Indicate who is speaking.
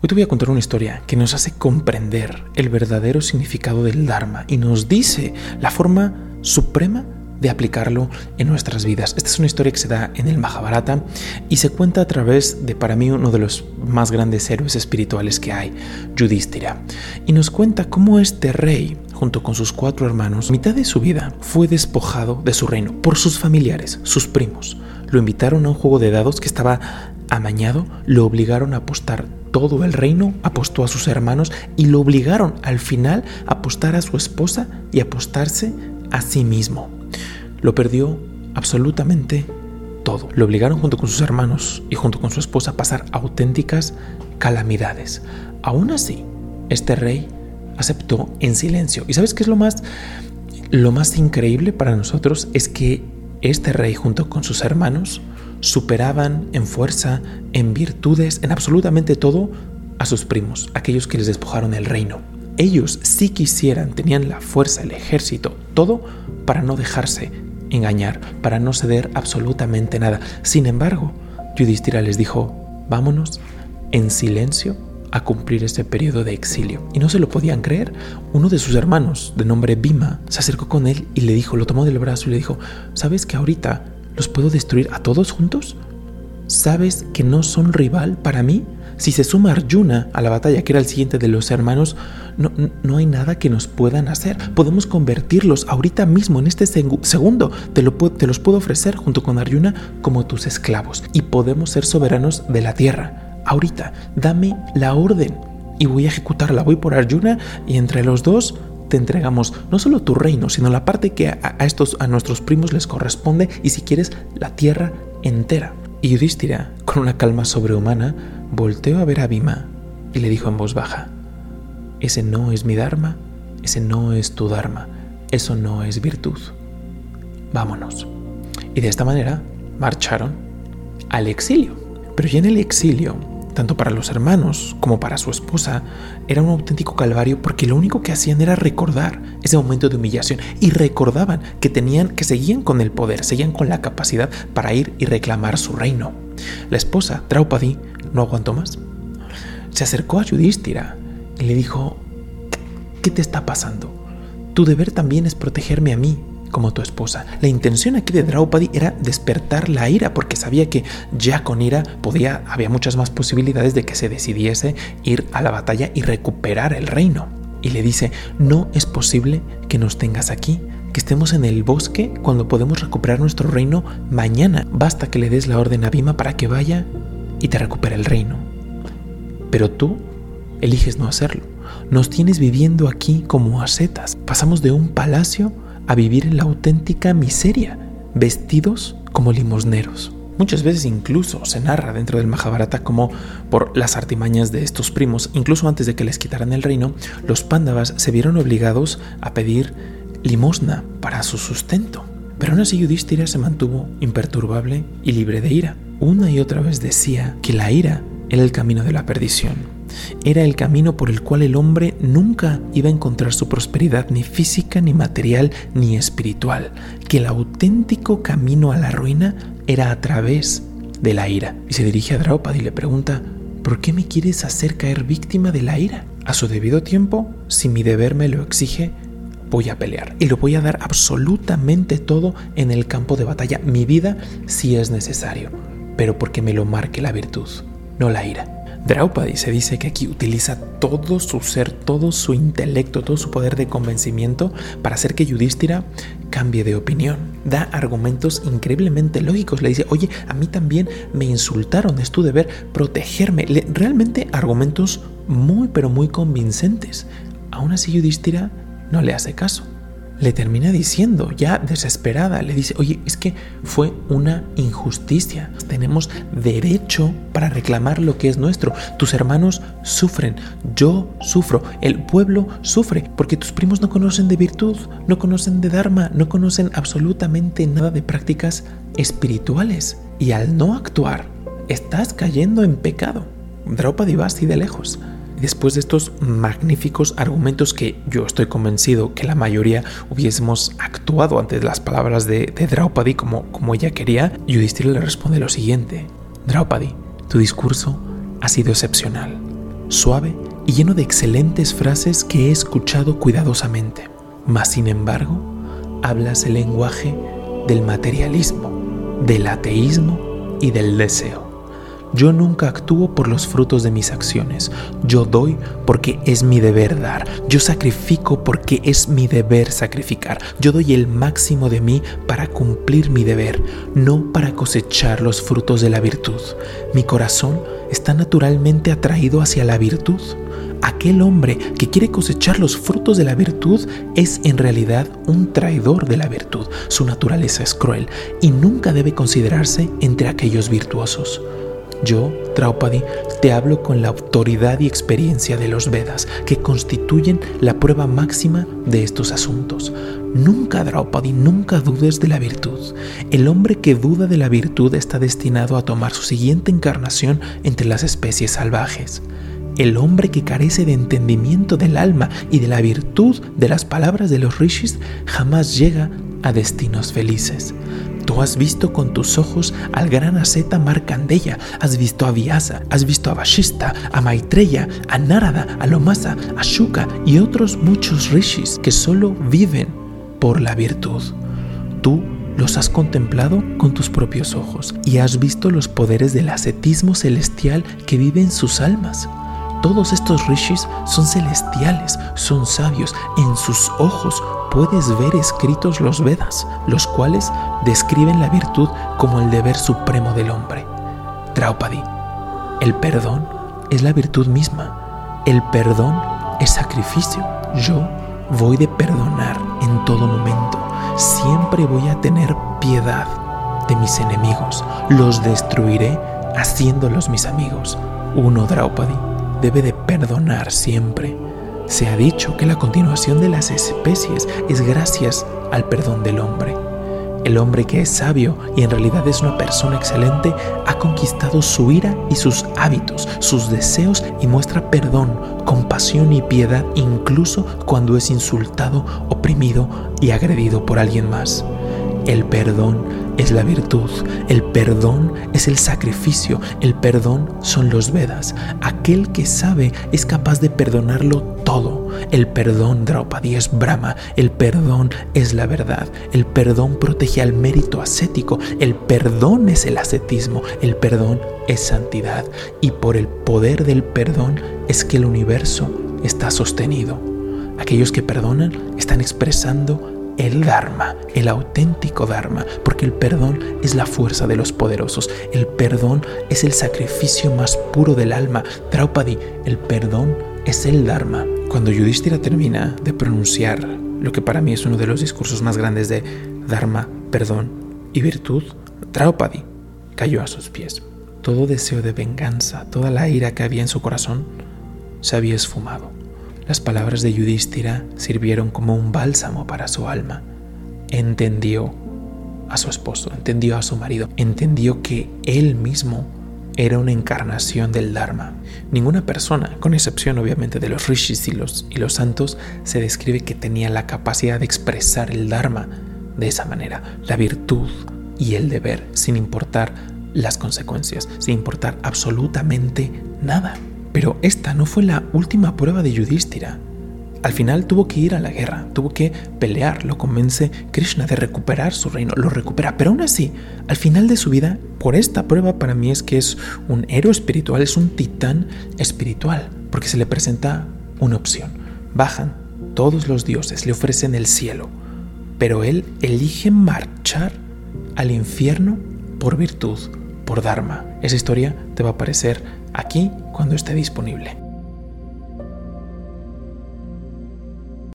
Speaker 1: Hoy te voy a contar una historia que nos hace comprender el verdadero significado del Dharma y nos dice la forma suprema de aplicarlo en nuestras vidas. Esta es una historia que se da en el Mahabharata y se cuenta a través de, para mí, uno de los más grandes héroes espirituales que hay, Yudhishthira. Y nos cuenta cómo este rey, junto con sus cuatro hermanos, a mitad de su vida fue despojado de su reino por sus familiares, sus primos. Lo invitaron a un juego de dados que estaba amañado, lo obligaron a apostar todo el reino, apostó a sus hermanos y lo obligaron al final a apostar a su esposa y apostarse a sí mismo. Lo perdió absolutamente todo. Lo obligaron junto con sus hermanos y junto con su esposa a pasar auténticas calamidades. Aún así, este rey aceptó en silencio. ¿Y sabes qué es lo más lo más increíble para nosotros es que este rey junto con sus hermanos superaban en fuerza, en virtudes, en absolutamente todo a sus primos, aquellos que les despojaron el reino. Ellos, si quisieran, tenían la fuerza, el ejército, todo para no dejarse engañar, para no ceder absolutamente nada. Sin embargo, Yudhishthira les dijo, vámonos en silencio a cumplir ese periodo de exilio. Y no se lo podían creer. Uno de sus hermanos, de nombre Bima, se acercó con él y le dijo, lo tomó del brazo y le dijo, ¿sabes que ahorita los puedo destruir a todos juntos? ¿Sabes que no son rival para mí? Si se suma Arjuna a la batalla, que era el siguiente de los hermanos, no, no hay nada que nos puedan hacer. Podemos convertirlos ahorita mismo, en este segundo. Te, lo, te los puedo ofrecer junto con Arjuna como tus esclavos. Y podemos ser soberanos de la tierra. Ahorita, dame la orden y voy a ejecutarla. Voy por Arjuna y entre los dos te entregamos no solo tu reino, sino la parte que a, estos, a nuestros primos les corresponde y si quieres la tierra entera. Y Yudhishthira, con una calma sobrehumana, volteó a ver a Bhima y le dijo en voz baja, ese no es mi Dharma, ese no es tu Dharma, eso no es virtud. Vámonos. Y de esta manera marcharon al exilio. Pero ya en el exilio, tanto para los hermanos como para su esposa, era un auténtico calvario porque lo único que hacían era recordar ese momento de humillación y recordaban que tenían que seguían con el poder, seguían con la capacidad para ir y reclamar su reino. La esposa, Draupadi, no aguantó más. Se acercó a Yudhishthira y le dijo, ¿qué te está pasando? Tu deber también es protegerme a mí, como tu esposa. La intención aquí de Draupadi era despertar la ira, porque sabía que ya con ira podía, había muchas más posibilidades de que se decidiese ir a la batalla y recuperar el reino. Y le dice, no es posible que nos tengas aquí, que estemos en el bosque cuando podemos recuperar nuestro reino mañana. Basta que le des la orden a Bima para que vaya y te recupere el reino. Pero tú eliges no hacerlo. Nos tienes viviendo aquí como asetas. Pasamos de un palacio a vivir en la auténtica miseria, vestidos como limosneros. Muchas veces incluso se narra dentro del Mahabharata como por las artimañas de estos primos, incluso antes de que les quitaran el reino, los pándavas se vieron obligados a pedir limosna para su sustento. Pero aún así Yudhishthira se mantuvo imperturbable y libre de ira. Una y otra vez decía que la ira era el camino de la perdición. Era el camino por el cual el hombre nunca iba a encontrar su prosperidad ni física, ni material, ni espiritual, que el auténtico camino a la ruina era a través de la ira. Y se dirige a Draupadi y le pregunta, ¿por qué me quieres hacer caer víctima de la ira? A su debido tiempo, si mi deber me lo exige, voy a pelear. Y lo voy a dar absolutamente todo en el campo de batalla, mi vida si es necesario, pero porque me lo marque la virtud, no la ira. Draupadi se dice que aquí utiliza todo su ser, todo su intelecto, todo su poder de convencimiento para hacer que Yudhishthira cambie de opinión. Da argumentos increíblemente lógicos. Le dice, oye, a mí también me insultaron, es tu deber protegerme. realmente argumentos muy, pero muy convincentes. Aún así Yudhishthira no le hace caso le termina diciendo, ya desesperada, le dice, oye, es que fue una injusticia, tenemos derecho para reclamar lo que es nuestro, tus hermanos sufren, yo sufro, el pueblo sufre, porque tus primos no conocen de virtud, no conocen de Dharma, no conocen absolutamente nada de prácticas espirituales, y al no actuar, estás cayendo en pecado. Draupadi va así de lejos después de estos magníficos argumentos que yo estoy convencido que la mayoría hubiésemos actuado ante las palabras de, Draupadi como, como ella quería, Yudhishthira le responde lo siguiente. Draupadi, tu discurso ha sido excepcional. suave y lleno de excelentes frases que he escuchado cuidadosamente. Mas, sin embargo, hablas el lenguaje del materialismo, del ateísmo y del deseo. Yo nunca actúo por los frutos de mis acciones. Yo doy porque es mi deber dar. Yo sacrifico porque es mi deber sacrificar. Yo doy el máximo de mí para cumplir mi deber, no para cosechar los frutos de la virtud. Mi corazón está naturalmente atraído hacia la virtud. Aquel hombre que quiere cosechar los frutos de la virtud es en realidad un traidor de la virtud. Su naturaleza es cruel y nunca debe considerarse entre aquellos virtuosos. Yo, Draupadi, te hablo con la autoridad y experiencia de los Vedas, que constituyen la prueba máxima de estos asuntos. Nunca, Draupadi, nunca dudes de la virtud. El hombre que duda de la virtud está destinado a tomar su siguiente encarnación entre las especies salvajes. El hombre que carece de entendimiento del alma y de la virtud de las palabras de los rishis jamás llega a destinos felices. Tú has visto con tus ojos al gran asceta Markandeya, has visto a Vyasa, has visto a Vashista, a Maitreya, a Narada, a Lomasa, a Shuka y otros muchos rishis que solo viven por la virtud. Tú los has contemplado con tus propios ojos y has visto los poderes del ascetismo celestial que vive en sus almas. Todos estos rishis son celestiales, son sabios. En sus ojos puedes ver escritos los Vedas, los cuales describen la virtud como el deber supremo del hombre. Draupadi, el perdón es la virtud misma. El perdón es sacrificio. Yo voy de perdonar en todo momento. Siempre voy a tener piedad de mis enemigos. Los destruiré haciéndolos mis amigos. Uno Draupadi debe de perdonar siempre. Se ha dicho que la continuación de las especies es gracias al perdón del hombre. El hombre que es sabio y en realidad es una persona excelente ha conquistado su ira y sus hábitos, sus deseos y muestra perdón, compasión y piedad incluso cuando es insultado, oprimido y agredido por alguien más. El perdón es la virtud, el perdón es el sacrificio, el perdón son los Vedas. Aquel que sabe es capaz de perdonarlo todo. El perdón, Draupadi, es Brahma, el perdón es la verdad, el perdón protege al mérito ascético, el perdón es el ascetismo, el perdón es santidad y por el poder del perdón es que el universo está sostenido. Aquellos que perdonan están expresando el Dharma, el auténtico Dharma, porque el perdón es la fuerza de los poderosos, el perdón es el sacrificio más puro del alma. Draupadi, el perdón es el Dharma. Cuando Yudhishthira termina de pronunciar lo que para mí es uno de los discursos más grandes de Dharma, perdón y virtud, Draupadi cayó a sus pies. Todo deseo de venganza, toda la ira que había en su corazón, se había esfumado. Las palabras de Yudhishthira sirvieron como un bálsamo para su alma. Entendió a su esposo, entendió a su marido, entendió que él mismo era una encarnación del Dharma. Ninguna persona, con excepción obviamente de los rishis y los, y los santos, se describe que tenía la capacidad de expresar el Dharma de esa manera, la virtud y el deber, sin importar las consecuencias, sin importar absolutamente nada. Pero esta no fue la última prueba de Yudhishthira. Al final tuvo que ir a la guerra, tuvo que pelear, lo convence Krishna de recuperar su reino, lo recupera, pero aún así, al final de su vida, por esta prueba para mí es que es un héroe espiritual, es un titán espiritual, porque se le presenta una opción. Bajan todos los dioses, le ofrecen el cielo, pero él elige marchar al infierno por virtud, por Dharma. Esa historia te va a aparecer aquí cuando esté disponible.